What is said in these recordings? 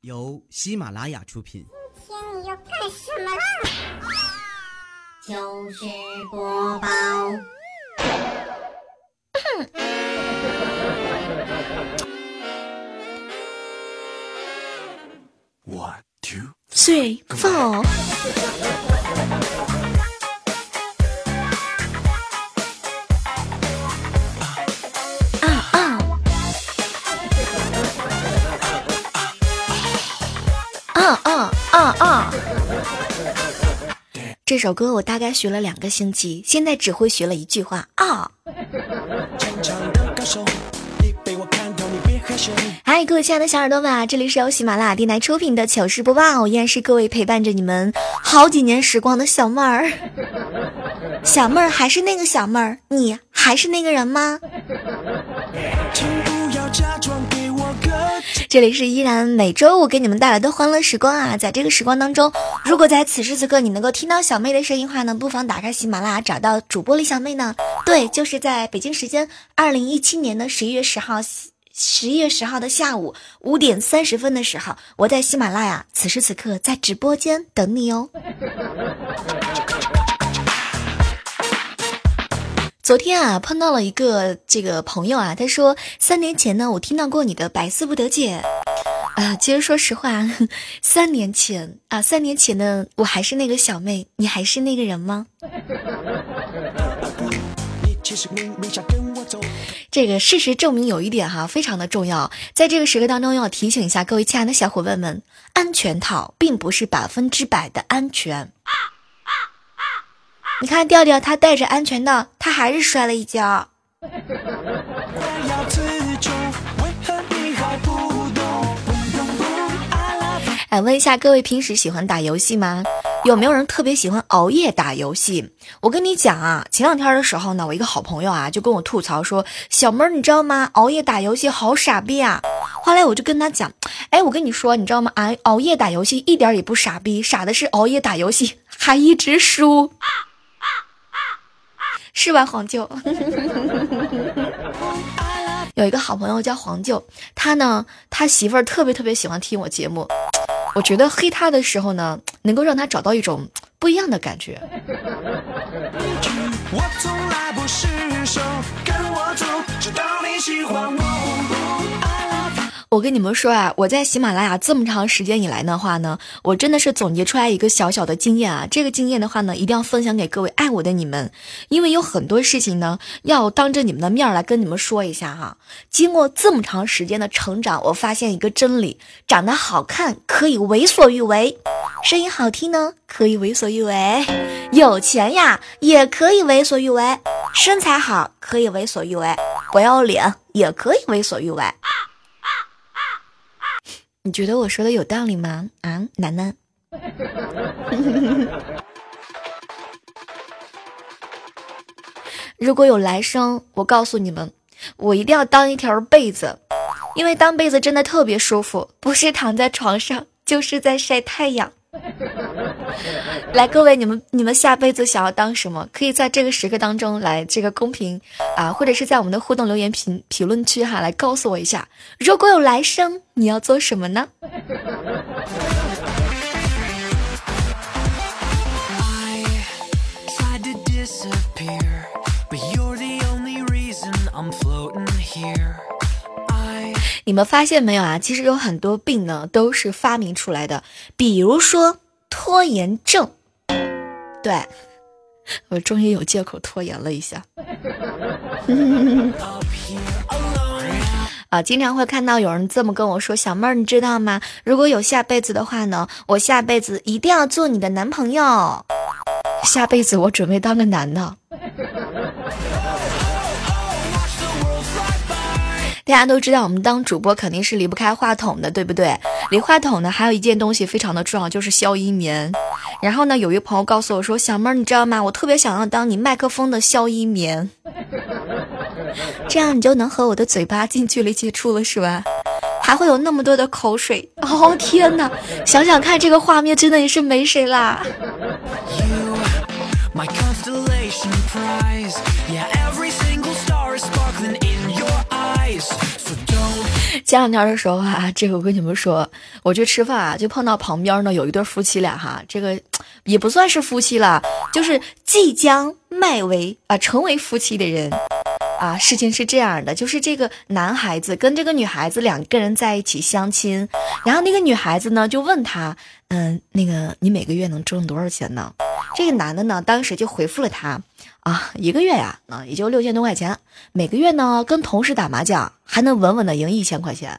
由喜马拉雅出品。今天你要干什么啦？就是播报。One two Three, four。这首歌我大概学了两个星期，现在只会学了一句话啊。嗨，各位亲爱的小耳朵们啊，这里是由喜马拉雅电台出品的糗事播报，我依然是各位陪伴着你们好几年时光的小妹儿。小妹儿还是那个小妹儿，你还是那个人吗？这里是依然每周五给你们带来的欢乐时光啊，在这个时光当中，如果在此时此刻你能够听到小妹的声音话呢，不妨打开喜马拉雅找到主播李小妹呢。对，就是在北京时间二零一七年的十一月十号。十一月十号的下午五点三十分的时候，我在喜马拉雅，此时此刻在直播间等你哦。昨天啊，碰到了一个这个朋友啊，他说三年前呢，我听到过你的百思不得解。啊，其实说实话，三年前啊，三年前的我还是那个小妹，你还是那个人吗？这个事实证明有一点哈，非常的重要，在这个时刻当中要提醒一下各位亲爱的小伙伴们，安全套并不是百分之百的安全。你看调调他戴着安全套，他还是摔了一跤。哎，问一下各位，平时喜欢打游戏吗？有没有人特别喜欢熬夜打游戏？我跟你讲啊，前两天的时候呢，我一个好朋友啊就跟我吐槽说：“小妹儿，你知道吗？熬夜打游戏好傻逼啊！”后来我就跟他讲：“哎，我跟你说，你知道吗？熬熬夜打游戏一点也不傻逼，傻的是熬夜打游戏还一直输，是吧，黄舅？”有一个好朋友叫黄舅，他呢，他媳妇儿特别特别喜欢听我节目。我觉得黑他的时候呢，能够让他找到一种不一样的感觉。我跟你我跟你们说啊，我在喜马拉雅这么长时间以来的话呢，我真的是总结出来一个小小的经验啊。这个经验的话呢，一定要分享给各位爱我的你们，因为有很多事情呢，要当着你们的面来跟你们说一下哈。经过这么长时间的成长，我发现一个真理：长得好看可以为所欲为，声音好听呢可以为所欲为，有钱呀也可以为所欲为，身材好可以为所欲为，不要脸也可以为所欲为。你觉得我说的有道理吗？啊，楠楠。如果有来生，我告诉你们，我一定要当一条被子，因为当被子真的特别舒服，不是躺在床上，就是在晒太阳。来，各位，你们你们下辈子想要当什么？可以在这个时刻当中来这个公屏啊，或者是在我们的互动留言评评论区哈，来告诉我一下，如果有来生，你要做什么呢？你们发现没有啊？其实有很多病呢，都是发明出来的，比如说。拖延症，对 我终于有借口拖延了一下。啊，经常会看到有人这么跟我说：“小妹儿，你知道吗？如果有下辈子的话呢，我下辈子一定要做你的男朋友。下辈子我准备当个男的。”大家都知道，我们当主播肯定是离不开话筒的，对不对？离话筒呢，还有一件东西非常的重要，就是消音棉。然后呢，有一朋友告诉我说：“小妹儿，你知道吗？我特别想要当你麦克风的消音棉，这样你就能和我的嘴巴近距离接触了，是吧？还会有那么多的口水。哦天哪，想想看，这个画面真的也是没谁啦。”前两天的时候啊，这个我跟你们说，我去吃饭啊，就碰到旁边呢有一对夫妻俩哈，这个也不算是夫妻了，就是即将迈为啊成为夫妻的人。啊，事情是这样的，就是这个男孩子跟这个女孩子两个人在一起相亲，然后那个女孩子呢就问他，嗯，那个你每个月能挣多少钱呢？这个男的呢当时就回复了他，啊，一个月呀，啊也就六千多块钱，每个月呢跟同事打麻将还能稳稳的赢一千块钱。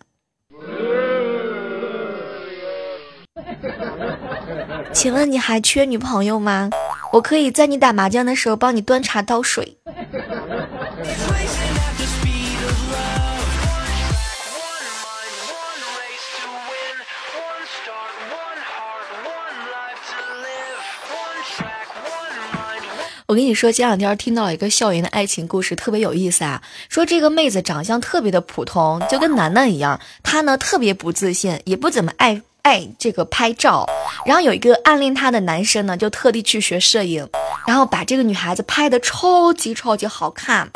请问你还缺女朋友吗？我可以在你打麻将的时候帮你端茶倒水。我跟你说，前两天听到一个校园的爱情故事，特别有意思啊。说这个妹子长相特别的普通，就跟楠楠一样，她呢特别不自信，也不怎么爱爱这个拍照。然后有一个暗恋她的男生呢，就特地去学摄影，然后把这个女孩子拍的超级超级好看。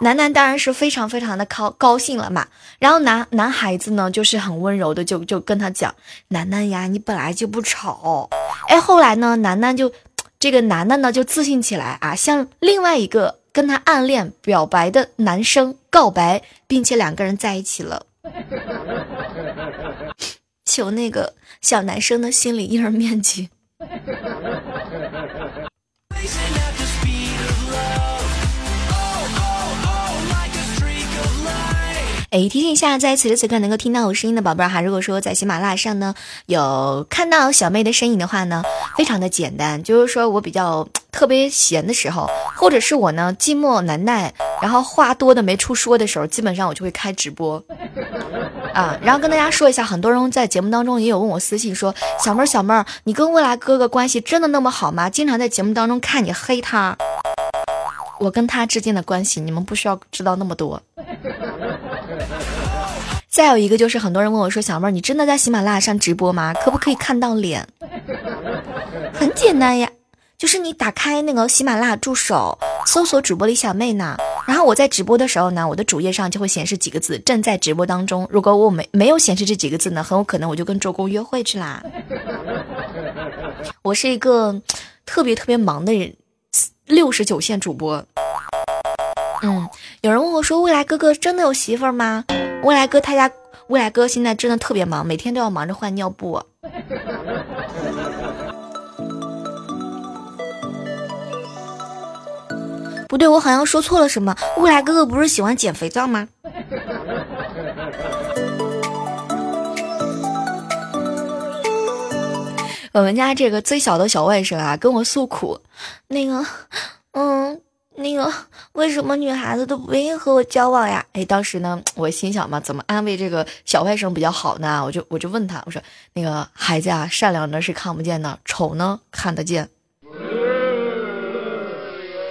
楠楠当然是非常非常的高高兴了嘛。然后男男孩子呢，就是很温柔的就就跟他讲：“楠楠呀，你本来就不丑。”哎，后来呢，楠楠就。这个男的呢，就自信起来啊，向另外一个跟他暗恋表白的男生告白，并且两个人在一起了。求那个小男生的心理阴影面积。哎，提醒一下，在此时此刻能够听到我声音的宝贝儿哈，如果说在喜马拉雅上呢有看到小妹的身影的话呢，非常的简单，就是说我比较特别闲的时候，或者是我呢寂寞难耐，然后话多的没处说的时候，基本上我就会开直播啊。然后跟大家说一下，很多人在节目当中也有问我私信说，小妹儿小妹儿，你跟未来哥哥关系真的那么好吗？经常在节目当中看你黑他，我跟他之间的关系，你们不需要知道那么多。再有一个就是，很多人问我说：“小妹儿，你真的在喜马拉雅上直播吗？可不可以看到脸？”很简单呀，就是你打开那个喜马拉雅助手，搜索主播李小妹呢。然后我在直播的时候呢，我的主页上就会显示几个字：“正在直播当中。”如果我没没有显示这几个字呢，很有可能我就跟周公约会去啦。我是一个特别特别忙的人，六十九线主播。嗯，有人问我说：“未来哥哥真的有媳妇儿吗？”未来哥他家未来哥现在真的特别忙，每天都要忙着换尿布。不对，我好像说错了什么。未来哥哥不是喜欢捡肥皂吗？我们家这个最小的小外甥啊，跟我诉苦，那个，嗯。那个为什么女孩子都不愿意和我交往呀？哎，当时呢，我心想嘛，怎么安慰这个小外甥比较好呢？我就我就问他，我说那个孩子啊，善良的是看不见的，丑呢看得见。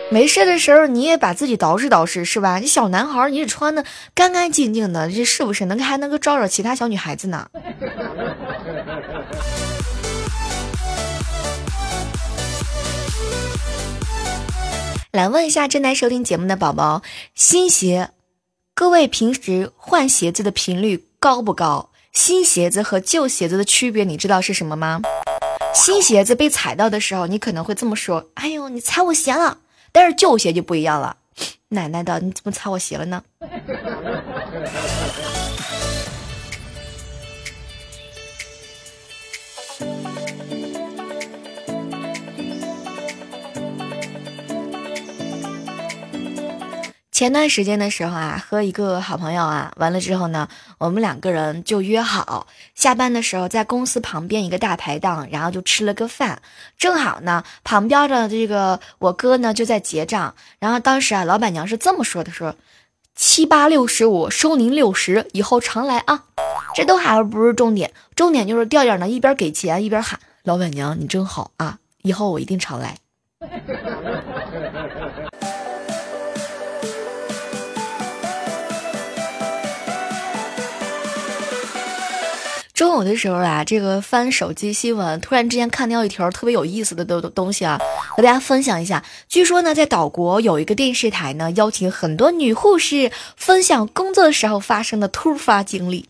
没事的时候你也把自己捯饬捯饬是吧？你小男孩你穿的干干净净的，这是不是能还能够招惹其他小女孩子呢？来问一下正在收听节目的宝宝，新鞋，各位平时换鞋子的频率高不高？新鞋子和旧鞋子的区别，你知道是什么吗？新鞋子被踩到的时候，你可能会这么说：“哎呦，你踩我鞋了。”但是旧鞋就不一样了，奶奶的，你怎么踩我鞋了呢？前段时间的时候啊，和一个好朋友啊，完了之后呢，我们两个人就约好下班的时候在公司旁边一个大排档，然后就吃了个饭。正好呢，旁边的这个我哥呢就在结账，然后当时啊，老板娘是这么说的：说七八六十五收您六十，以后常来啊。这都还不是重点，重点就是调调呢一边给钱一边喊：老板娘你真好啊，以后我一定常来。中午的时候啊，这个翻手机新闻，突然之间看到一条特别有意思的东东西啊，和大家分享一下。据说呢，在岛国有一个电视台呢，邀请很多女护士分享工作的时候发生的突发经历。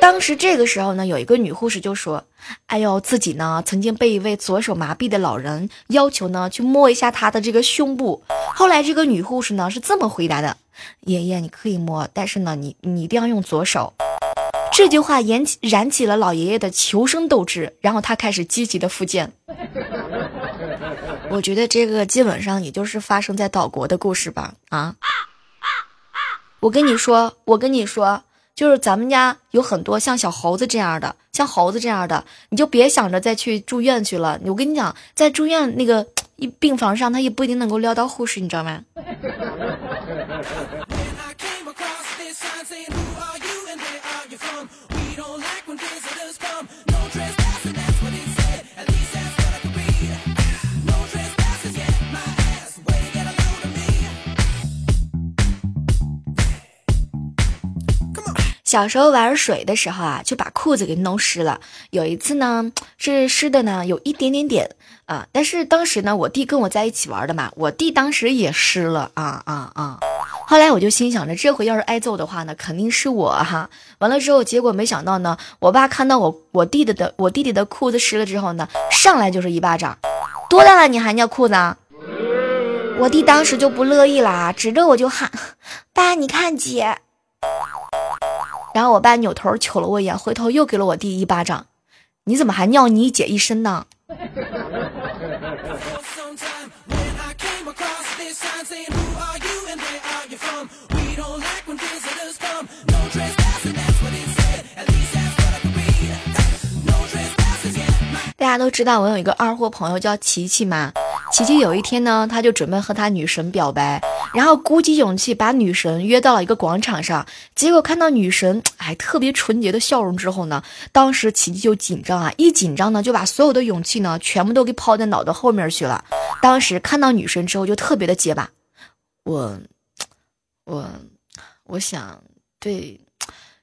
当时这个时候呢，有一个女护士就说：“哎呦，自己呢曾经被一位左手麻痹的老人要求呢去摸一下他的这个胸部。后来这个女护士呢是这么回答的：爷爷，你可以摸，但是呢，你你一定要用左手。”这句话燃起燃起了老爷爷的求生斗志，然后他开始积极的复健。我觉得这个基本上也就是发生在岛国的故事吧。啊，我跟你说，我跟你说，就是咱们家有很多像小猴子这样的，像猴子这样的，你就别想着再去住院去了。我跟你讲，在住院那个一病房上，他也不一定能够撩到护士，你知道吗？小时候玩水的时候啊，就把裤子给弄湿了。有一次呢，是湿的呢，有一点点点啊。但是当时呢，我弟跟我在一起玩的嘛，我弟当时也湿了啊啊啊！后来我就心想着，这回要是挨揍的话呢，肯定是我哈。完了之后，结果没想到呢，我爸看到我我弟弟的我弟弟的裤子湿了之后呢，上来就是一巴掌。多大了你还尿裤子？我弟当时就不乐意啦，指着我就喊：“爸，你看姐。”然后我爸扭头瞅了我一眼，回头又给了我弟一巴掌。你怎么还尿你姐一身呢？大家都知道我有一个二货朋友叫琪琪嘛。琪琪有一天呢，他就准备和他女神表白，然后鼓起勇气把女神约到了一个广场上。结果看到女神哎特别纯洁的笑容之后呢，当时琪琪就紧张啊，一紧张呢就把所有的勇气呢全部都给抛在脑袋后面去了。当时看到女神之后就特别的结巴，我我我想对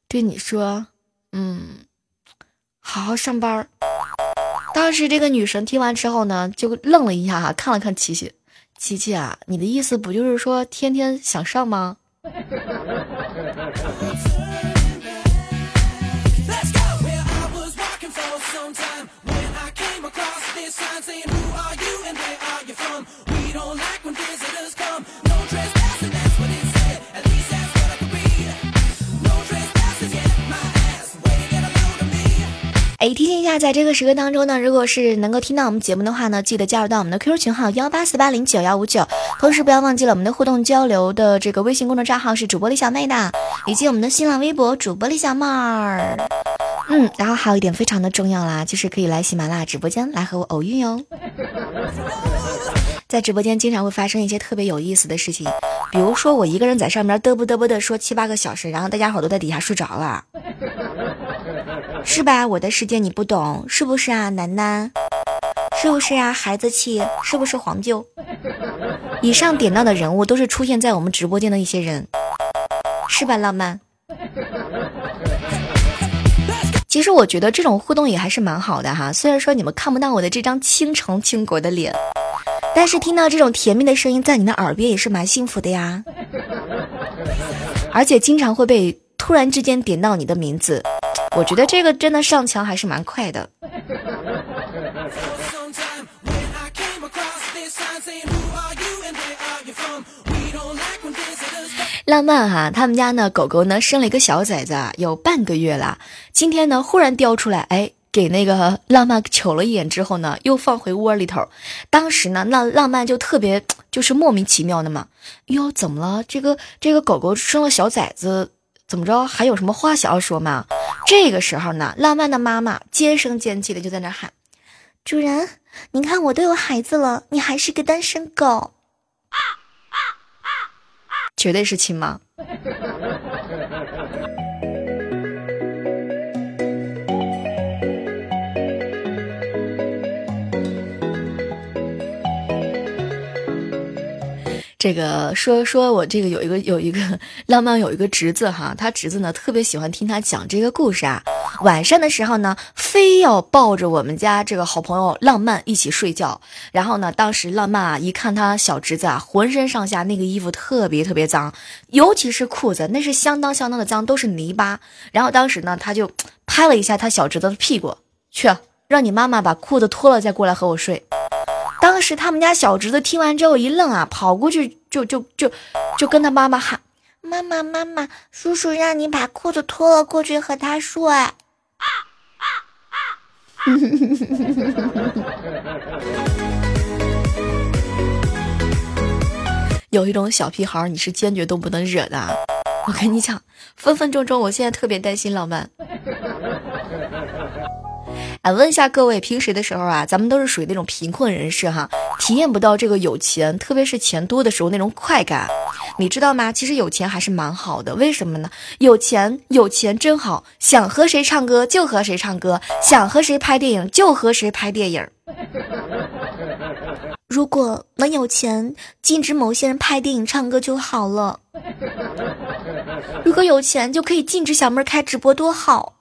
对你说，嗯，好好上班。当时这个女神听完之后呢，就愣了一下哈，看了看琪琪，琪琪啊，你的意思不就是说天天想上吗？哎，提醒一下，在这个时刻当中呢，如果是能够听到我们节目的话呢，记得加入到我们的 QQ 群号幺八四八零九幺五九，同时不要忘记了我们的互动交流的这个微信公众账号是主播李小妹的，以及我们的新浪微博主播李小妹儿。嗯，然后还有一点非常的重要啦，就是可以来喜马拉雅直播间来和我偶遇哟。在直播间经常会发生一些特别有意思的事情，比如说我一个人在上面嘚啵嘚啵的说七八个小时，然后大家伙都在底下睡着了。是吧？我的世界你不懂，是不是啊，楠楠？是不是啊，孩子气？是不是黄舅？以上点到的人物都是出现在我们直播间的一些人，是吧，浪漫？其实我觉得这种互动也还是蛮好的哈。虽然说你们看不到我的这张倾城倾国的脸，但是听到这种甜蜜的声音在你的耳边也是蛮幸福的呀。而且经常会被突然之间点到你的名字。我觉得这个真的上墙还是蛮快的。浪漫哈，他们家呢狗狗呢生了一个小崽子，有半个月了。今天呢忽然叼出来，哎，给那个浪漫瞅了一眼之后呢，又放回窝里头。当时呢，那浪漫就特别就是莫名其妙的嘛，哟，怎么了？这个这个狗狗生了小崽子。怎么着？还有什么话想要说吗？这个时候呢，浪漫的妈妈尖声尖气的就在那喊：“主人，你看我都有孩子了，你还是个单身狗，绝对是亲妈。”这个说说我这个有一个有一个浪漫有一个侄子哈，他侄子呢特别喜欢听他讲这个故事啊。晚上的时候呢，非要抱着我们家这个好朋友浪漫一起睡觉。然后呢，当时浪漫啊一看他小侄子啊，浑身上下那个衣服特别特别脏，尤其是裤子，那是相当相当的脏，都是泥巴。然后当时呢，他就拍了一下他小侄子的屁股，去让你妈妈把裤子脱了再过来和我睡。当时他们家小侄子听完之后一愣啊，跑过去就就就就跟他妈妈喊：“妈妈妈妈，叔叔让你把裤子脱了过去和他睡。”有一种小屁孩，你是坚决都不能惹的。我跟你讲，分分钟钟，我现在特别担心老曼。哎，问一下各位，平时的时候啊，咱们都是属于那种贫困人士哈，体验不到这个有钱，特别是钱多的时候那种快感，你知道吗？其实有钱还是蛮好的，为什么呢？有钱，有钱真好，想和谁唱歌就和谁唱歌，想和谁拍电影就和谁拍电影。如果能有钱，禁止某些人拍电影、唱歌就好了。如果有钱，就可以禁止小妹开直播，多好。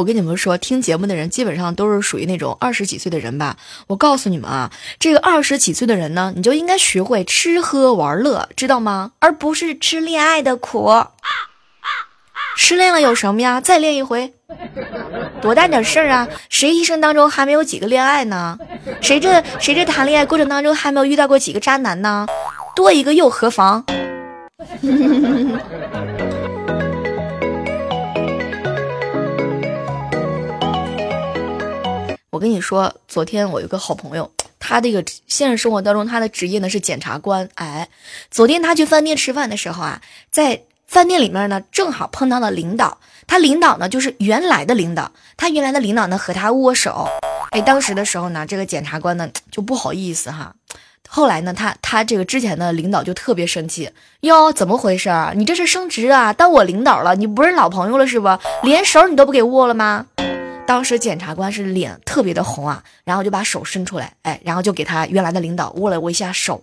我跟你们说，听节目的人基本上都是属于那种二十几岁的人吧。我告诉你们啊，这个二十几岁的人呢，你就应该学会吃喝玩乐，知道吗？而不是吃恋爱的苦。失恋了有什么呀？再恋一回，多大点事儿啊？谁一生当中还没有几个恋爱呢？谁这谁这谈恋爱过程当中还没有遇到过几个渣男呢？多一个又何妨？我跟你说，昨天我有个好朋友，他这个现实生活当中他的职业呢是检察官。哎，昨天他去饭店吃饭的时候啊，在饭店里面呢正好碰到了领导，他领导呢就是原来的领导，他原来的领导呢和他握手。哎，当时的时候呢，这个检察官呢 就不好意思哈。后来呢，他他这个之前的领导就特别生气哟，怎么回事儿？你这是升职啊，当我领导了，你不是老朋友了是不？连手你都不给握了吗？当时检察官是脸特别的红啊，然后就把手伸出来，哎，然后就给他原来的领导握了握一下手。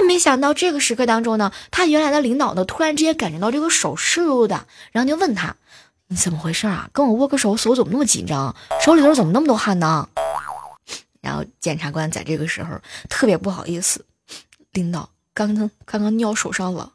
也没想到这个时刻当中呢，他原来的领导呢，突然之间感觉到这个手湿漉漉的，然后就问他：“你怎么回事啊？跟我握个手，手怎么那么紧张？手里头怎么那么多汗呢？”然后检察官在这个时候特别不好意思，领导刚刚刚刚尿手上了。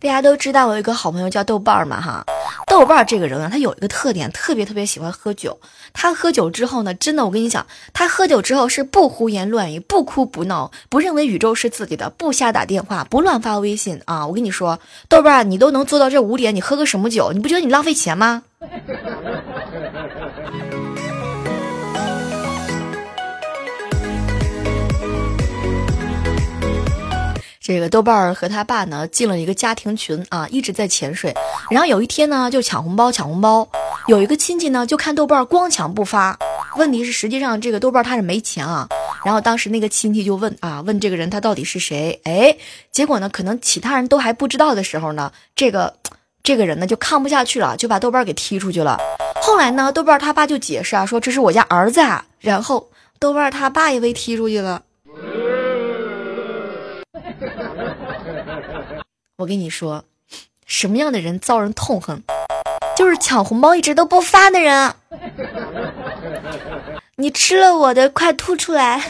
大家都知道我有一个好朋友叫豆瓣儿嘛哈，豆瓣儿这个人啊，他有一个特点，特别特别喜欢喝酒。他喝酒之后呢，真的我跟你讲，他喝酒之后是不胡言乱语，不哭不闹，不认为宇宙是自己的，不瞎打电话，不乱发微信啊。我跟你说，豆瓣儿你都能做到这五点，你喝个什么酒？你不觉得你浪费钱吗？这个豆瓣儿和他爸呢进了一个家庭群啊，一直在潜水。然后有一天呢，就抢红包，抢红包。有一个亲戚呢，就看豆瓣儿光抢不发。问题是，实际上这个豆瓣儿他是没钱啊。然后当时那个亲戚就问啊，问这个人他到底是谁？哎，结果呢，可能其他人都还不知道的时候呢，这个这个人呢就看不下去了，就把豆瓣儿给踢出去了。后来呢，豆瓣儿他爸就解释啊，说这是我家儿子啊。然后豆瓣儿他爸也被踢出去了。我跟你说，什么样的人遭人痛恨？就是抢红包一直都不发的人。你吃了我的，快吐出来！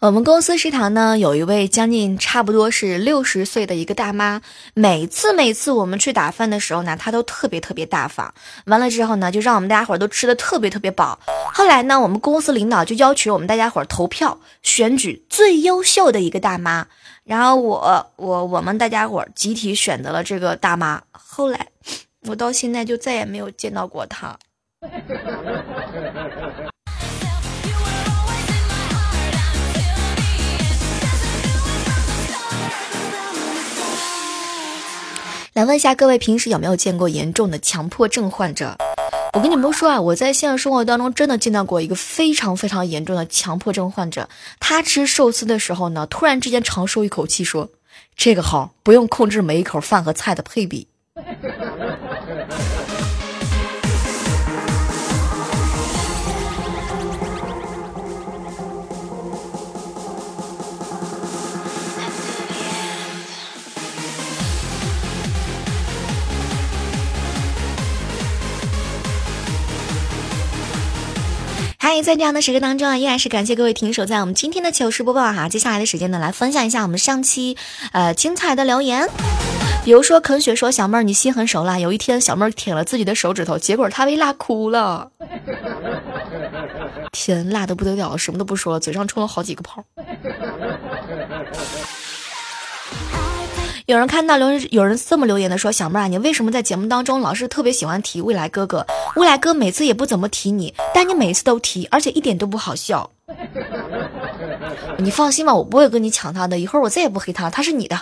我们公司食堂呢，有一位将近差不多是六十岁的一个大妈，每次每次我们去打饭的时候呢，她都特别特别大方。完了之后呢，就让我们大家伙都吃的特别特别饱。后来呢，我们公司领导就要求我们大家伙投票选举最优秀的一个大妈。然后我我我们大家伙集体选择了这个大妈。后来我到现在就再也没有见到过她。来问一下各位，平时有没有见过严重的强迫症患者？我跟你们说啊，我在现实生活当中真的见到过一个非常非常严重的强迫症患者。他吃寿司的时候呢，突然之间长舒一口气，说：“这个好，不用控制每一口饭和菜的配比。”在这样的时刻当中啊，依然是感谢各位停手在我们今天的糗事播报哈。接下来的时间呢，来分享一下我们上期呃精彩的留言。比如说，肯雪说：“小妹儿，你心狠手辣。”有一天，小妹儿舔了自己的手指头，结果她被辣哭了。天，辣的不得了，什么都不说了，嘴上冲了好几个泡。有人看到留言有人这么留言的说：“小妹儿，你为什么在节目当中老是特别喜欢提未来哥哥？未来哥每次也不怎么提你，但你每次都提，而且一点都不好笑。你放心吧，我不会跟你抢他的。一会我再也不黑他了，他是你的。”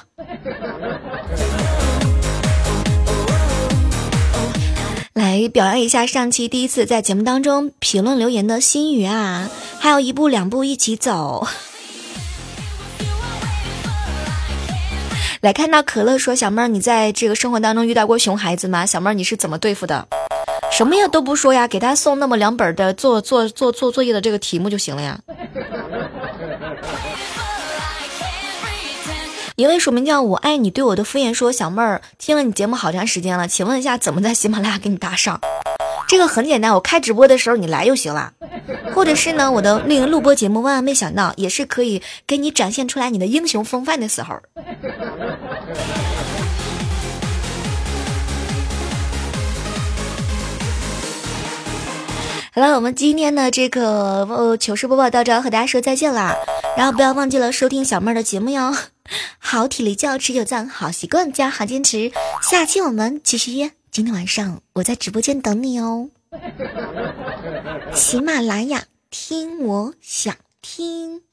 来表扬一下上期第一次在节目当中评论留言的心雨啊，还有一步两步一起走。来看到可乐说：“小妹儿，你在这个生活当中遇到过熊孩子吗？小妹儿，你是怎么对付的？什么呀都不说呀，给他送那么两本的做做做做作业的这个题目就行了呀。”一位署名叫我爱你对我的敷衍说：“小妹儿，听了你节目好长时间了，请问一下怎么在喜马拉雅给你打赏？这个很简单，我开直播的时候你来就行了，或者是呢，我的那个录播节目万万没想到也是可以给你展现出来你的英雄风范的时候。”好了，我们今天的这个呃糗事播报到这和大家说再见啦，然后不要忘记了收听小妹儿的节目哟。好体力就要持久战，好习惯就要好坚持。下期我们继续约，今天晚上我在直播间等你哦。喜马拉雅听我想听。